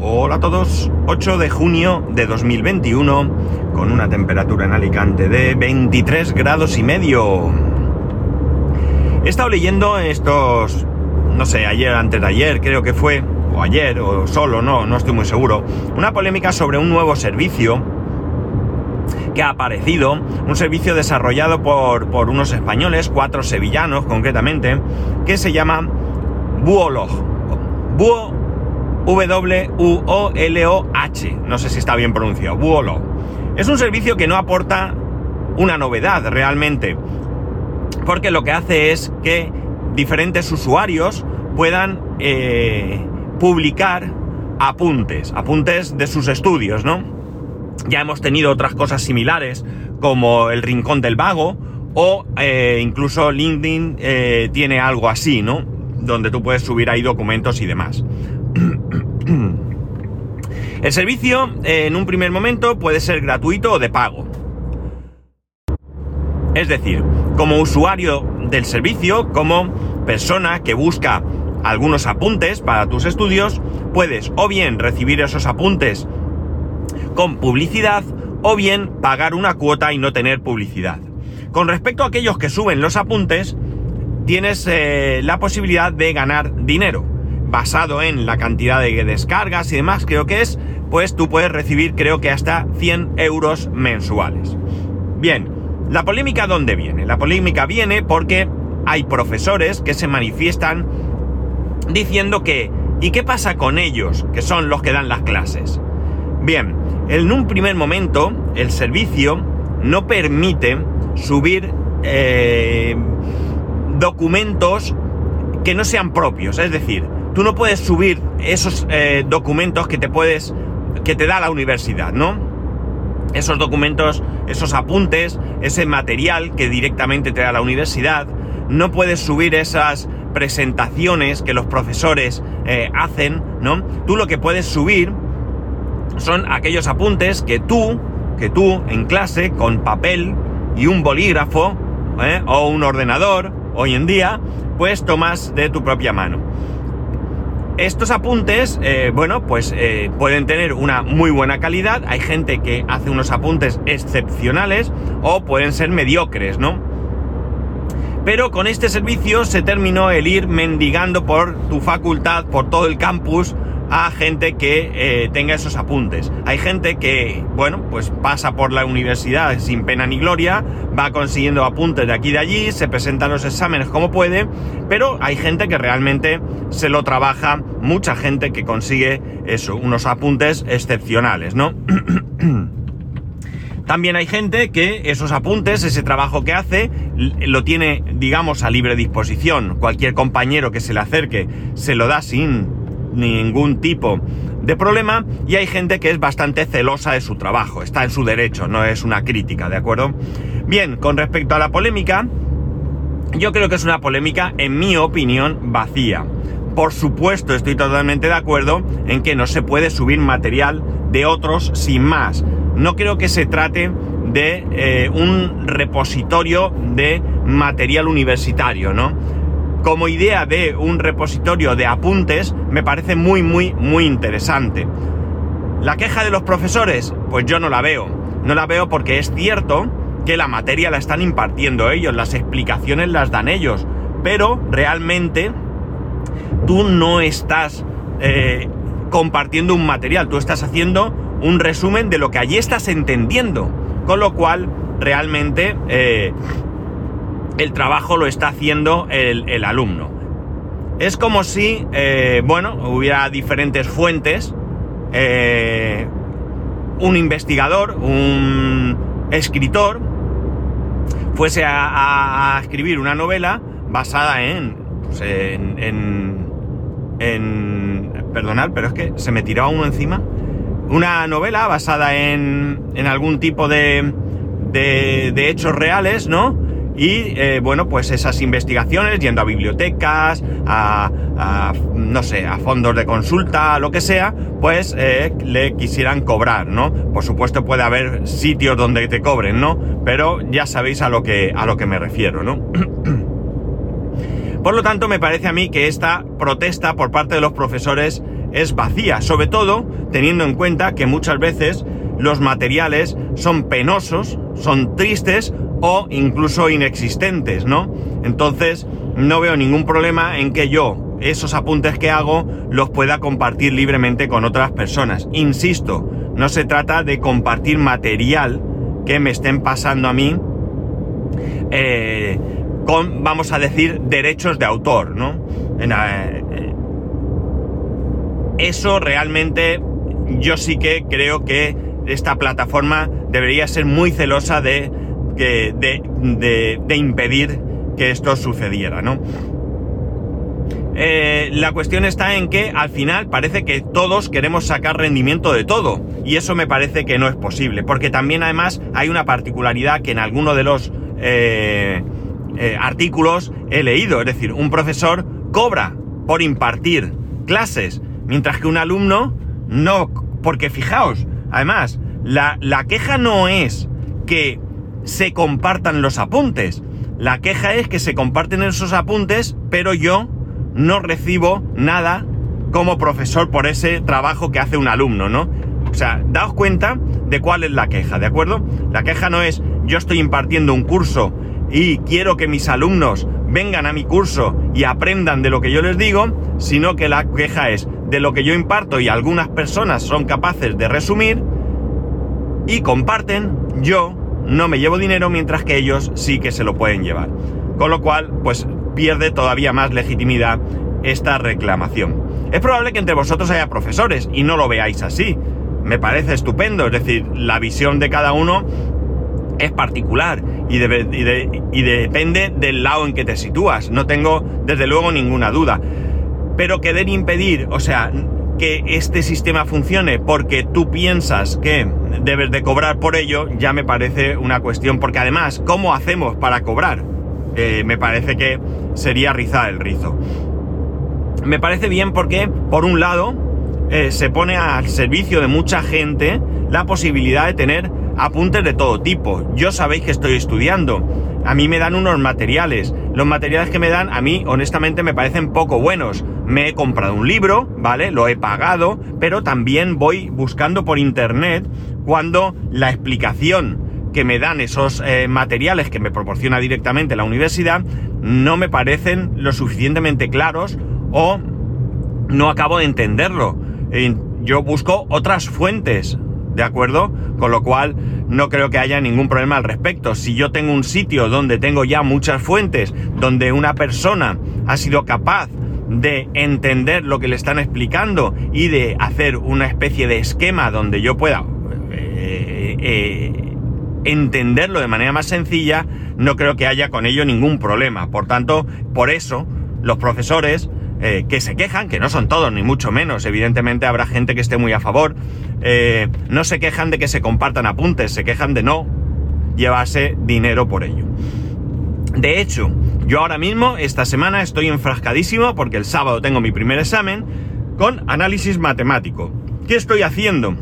Hola a todos, 8 de junio de 2021, con una temperatura en Alicante de 23 grados y medio. He estado leyendo estos, no sé, ayer, antes de ayer, creo que fue, o ayer, o solo, no, no estoy muy seguro, una polémica sobre un nuevo servicio que ha aparecido, un servicio desarrollado por, por unos españoles, cuatro sevillanos concretamente, que se llama Buolog. Buo W-U-O-L-O-H. No sé si está bien pronunciado. Buolo. Es un servicio que no aporta una novedad realmente. Porque lo que hace es que diferentes usuarios puedan eh, publicar apuntes, apuntes de sus estudios, ¿no? Ya hemos tenido otras cosas similares como el Rincón del Vago o eh, incluso LinkedIn eh, tiene algo así, ¿no? Donde tú puedes subir ahí documentos y demás. El servicio en un primer momento puede ser gratuito o de pago. Es decir, como usuario del servicio, como persona que busca algunos apuntes para tus estudios, puedes o bien recibir esos apuntes con publicidad o bien pagar una cuota y no tener publicidad. Con respecto a aquellos que suben los apuntes, tienes eh, la posibilidad de ganar dinero basado en la cantidad de descargas y demás, creo que es, pues tú puedes recibir creo que hasta 100 euros mensuales. Bien, ¿la polémica dónde viene? La polémica viene porque hay profesores que se manifiestan diciendo que, ¿y qué pasa con ellos, que son los que dan las clases? Bien, en un primer momento el servicio no permite subir eh, documentos que no sean propios, es decir, tú no puedes subir esos eh, documentos que te puedes, que te da la universidad, ¿no? Esos documentos, esos apuntes, ese material que directamente te da la universidad, no puedes subir esas presentaciones que los profesores eh, hacen, ¿no? Tú lo que puedes subir son aquellos apuntes que tú, que tú en clase, con papel y un bolígrafo, ¿eh? o un ordenador, hoy en día, pues tomas de tu propia mano. Estos apuntes, eh, bueno, pues eh, pueden tener una muy buena calidad. Hay gente que hace unos apuntes excepcionales o pueden ser mediocres, ¿no? Pero con este servicio se terminó el ir mendigando por tu facultad, por todo el campus, a gente que eh, tenga esos apuntes. Hay gente que, bueno, pues pasa por la universidad sin pena ni gloria, va consiguiendo apuntes de aquí y de allí, se presenta los exámenes como puede, pero hay gente que realmente se lo trabaja, mucha gente que consigue eso, unos apuntes excepcionales, ¿no? También hay gente que esos apuntes, ese trabajo que hace, lo tiene, digamos, a libre disposición. Cualquier compañero que se le acerque se lo da sin ningún tipo de problema y hay gente que es bastante celosa de su trabajo, está en su derecho, no es una crítica, ¿de acuerdo? Bien, con respecto a la polémica, yo creo que es una polémica, en mi opinión, vacía. Por supuesto, estoy totalmente de acuerdo en que no se puede subir material de otros sin más. No creo que se trate de eh, un repositorio de material universitario, ¿no? Como idea de un repositorio de apuntes me parece muy, muy, muy interesante. La queja de los profesores, pues yo no la veo. No la veo porque es cierto que la materia la están impartiendo ellos, las explicaciones las dan ellos, pero realmente tú no estás eh, compartiendo un material, tú estás haciendo un resumen de lo que allí estás entendiendo, con lo cual realmente eh, el trabajo lo está haciendo el, alumno. Es como si, eh, bueno, hubiera diferentes fuentes, eh, un investigador, un escritor, fuese a, escribir una novela basada en, pues, en, en, perdonad, pero es que se me tiraba uno encima, una novela basada en, en algún tipo de, de, de hechos reales, ¿no? Y eh, bueno, pues esas investigaciones, yendo a bibliotecas, a, no sé, a fondos de consulta, lo que sea, pues eh, le quisieran cobrar, ¿no? Por supuesto puede haber sitios donde te cobren, ¿no? Pero ya sabéis a lo que, a lo que me refiero, ¿no? Por lo tanto, me parece a mí que esta protesta por parte de los profesores es vacía, sobre todo teniendo en cuenta que muchas veces los materiales son penosos, son tristes o incluso inexistentes, ¿no? Entonces no veo ningún problema en que yo esos apuntes que hago los pueda compartir libremente con otras personas. Insisto, no se trata de compartir material que me estén pasando a mí eh, con, vamos a decir, derechos de autor, ¿no? Eh, eh, eso realmente yo sí que creo que esta plataforma debería ser muy celosa de, de, de, impedir que esto sucediera, ¿no? Eh, la cuestión está en que al final parece que todos queremos sacar rendimiento de todo y eso me parece que no es posible porque también además hay una particularidad que en alguno de los eh, eh, artículos he leído, es decir, un profesor cobra por impartir clases mientras que un alumno no, porque fijaos, además la, la queja no es que se compartan los apuntes. La queja es que se comparten esos apuntes, pero yo no recibo nada como profesor por ese trabajo que hace un alumno, ¿no? O sea, daos cuenta de cuál es la queja, ¿de acuerdo? La queja no es yo estoy impartiendo un curso y quiero que mis alumnos vengan a mi curso y aprendan de lo que yo les digo, sino que la queja es de lo que yo imparto y algunas personas son capaces de resumir y comparten, yo no me llevo dinero mientras que ellos sí que se lo pueden llevar. Con lo cual, pues pierde todavía más legitimidad esta reclamación. Es probable que entre vosotros haya profesores y no lo veáis así. Me parece estupendo, es decir, la visión de cada uno es particular y, y, depende del lado en que te sitúas. No tengo, desde luego, ninguna duda. Pero querer impedir, o sea, que este sistema funcione porque tú piensas que debes de cobrar por ello, ya me parece una cuestión, porque además, ¿cómo hacemos para cobrar? Eh, me parece que sería rizar el rizo. Me parece bien porque, por un lado, eh, se pone al servicio de mucha gente la posibilidad de tener apuntes de todo tipo. Yo sabéis que estoy estudiando. A mí me dan unos materiales. Los materiales que me dan a mí honestamente me parecen poco buenos. Me he comprado un libro, ¿vale? Lo he pagado, pero también voy buscando por internet cuando la explicación que me dan esos eh, materiales que me proporciona directamente la universidad no me parecen lo suficientemente claros o no acabo de entenderlo. yo busco otras fuentes, ¿de acuerdo? Con lo cual no creo que haya ningún problema al respecto. Si yo tengo un sitio donde tengo ya muchas fuentes, donde una persona ha sido capaz de entender lo que le están explicando y de hacer una especie de esquema donde yo pueda eh, eh, entenderlo de manera más sencilla, no creo que haya con ello ningún problema. Por tanto, por eso los profesores eh, que se quejan, que no son todos, ni mucho menos, evidentemente habrá gente que esté muy a favor, no se quejan de que se compartan apuntes, se quejan de no llevarse dinero por ello. De hecho, yo ahora mismo, esta semana, estoy enfrascadísimo porque el sábado tengo mi primer examen con análisis matemático. ¿Qué estoy haciendo?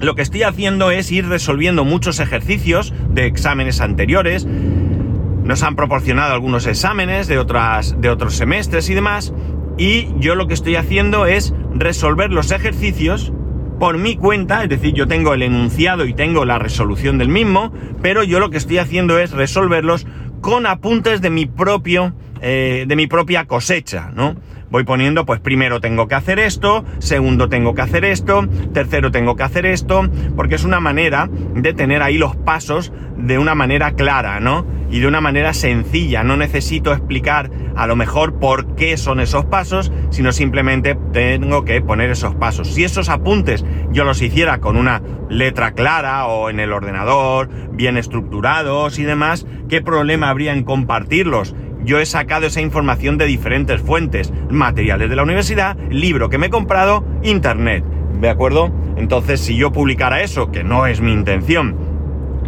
Lo que estoy haciendo es ir resolviendo muchos ejercicios de exámenes anteriores. Nos han proporcionado algunos exámenes de, otras, de otros semestres y demás. Y yo lo que estoy haciendo es resolver los ejercicios por mi cuenta, es decir, yo tengo el enunciado y tengo la resolución del mismo, pero yo lo que estoy haciendo es resolverlos con apuntes de mi propio, eh, de mi propia cosecha, ¿no? Voy poniendo, pues primero tengo que hacer esto, segundo tengo que hacer esto, tercero tengo que hacer esto, porque es una manera de tener ahí los pasos de una manera clara, ¿no? Y de una manera sencilla. No necesito explicar a lo mejor por qué son esos pasos, sino simplemente tengo que poner esos pasos. Si esos apuntes yo los hiciera con una letra clara o en el ordenador, bien estructurados y demás, ¿qué problema habría en compartirlos? yo he sacado esa información de diferentes fuentes, materiales de la universidad, libro que me he comprado, internet. ¿De acuerdo? Entonces, si yo publicara eso, que no es mi intención,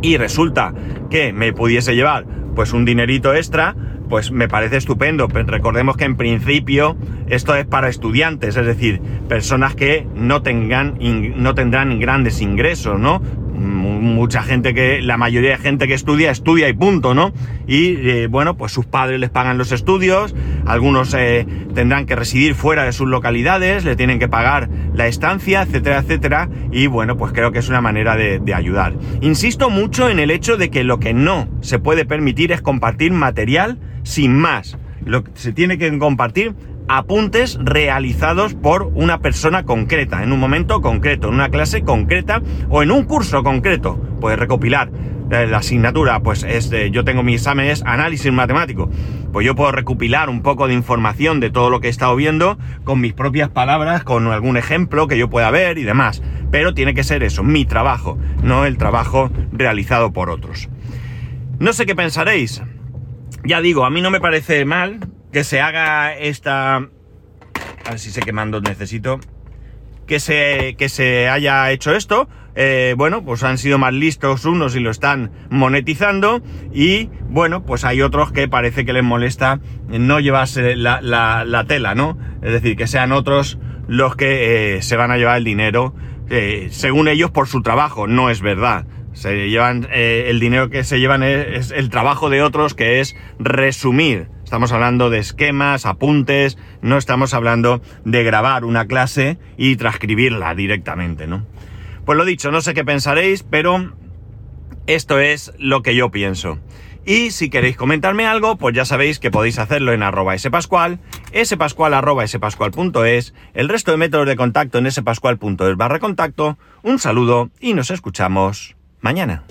y resulta que me pudiese llevar pues un dinerito extra, pues me parece estupendo. Pero recordemos que en principio esto es para estudiantes, es decir, personas que no tengan no tendrán grandes ingresos, ¿no? Mucha gente que, la mayoría de gente que estudia, estudia y punto, ¿no? Y eh, bueno, pues sus padres les pagan los estudios, algunos eh, tendrán que residir fuera de sus localidades, le tienen que pagar la estancia, etcétera, etcétera, y bueno, pues creo que es una manera de, de ayudar. Insisto mucho en el hecho de que lo que no se puede permitir es compartir material sin más. Lo que se tiene que compartir apuntes realizados por una persona concreta, en un momento concreto, en una clase concreta o en un curso concreto. Puedes recopilar eh, la asignatura, pues es yo tengo mi examen es análisis matemático. Pues yo puedo recopilar un poco de información de todo lo que he estado viendo con mis propias palabras, con algún ejemplo que yo pueda ver y demás. Pero tiene que ser eso, mi trabajo, no el trabajo realizado por otros. No sé qué pensaréis. Ya digo, a mí no me parece mal que se haga esta... A ver si sé qué mando necesito. Que se, que se haya hecho esto. Eh, bueno, pues han sido más listos unos y lo están monetizando. Y bueno, pues hay otros que parece que les molesta no llevarse la, la, tela, ¿no? Es decir, que sean otros los que eh, se van a llevar el dinero, eh, según ellos, por su trabajo. No es verdad. Se llevan, el dinero que se llevan es el trabajo de otros, que es resumir Estamos hablando de esquemas, apuntes, no estamos hablando de grabar una clase y transcribirla directamente, ¿no? Pues lo dicho, no sé qué pensaréis, pero esto es lo que yo pienso. Y si queréis comentarme algo, pues ya sabéis que podéis hacerlo en arroba spascual, spascual arroba spascual.es, el resto de métodos de contacto en spascual.es barra contacto. Un saludo y nos escuchamos mañana.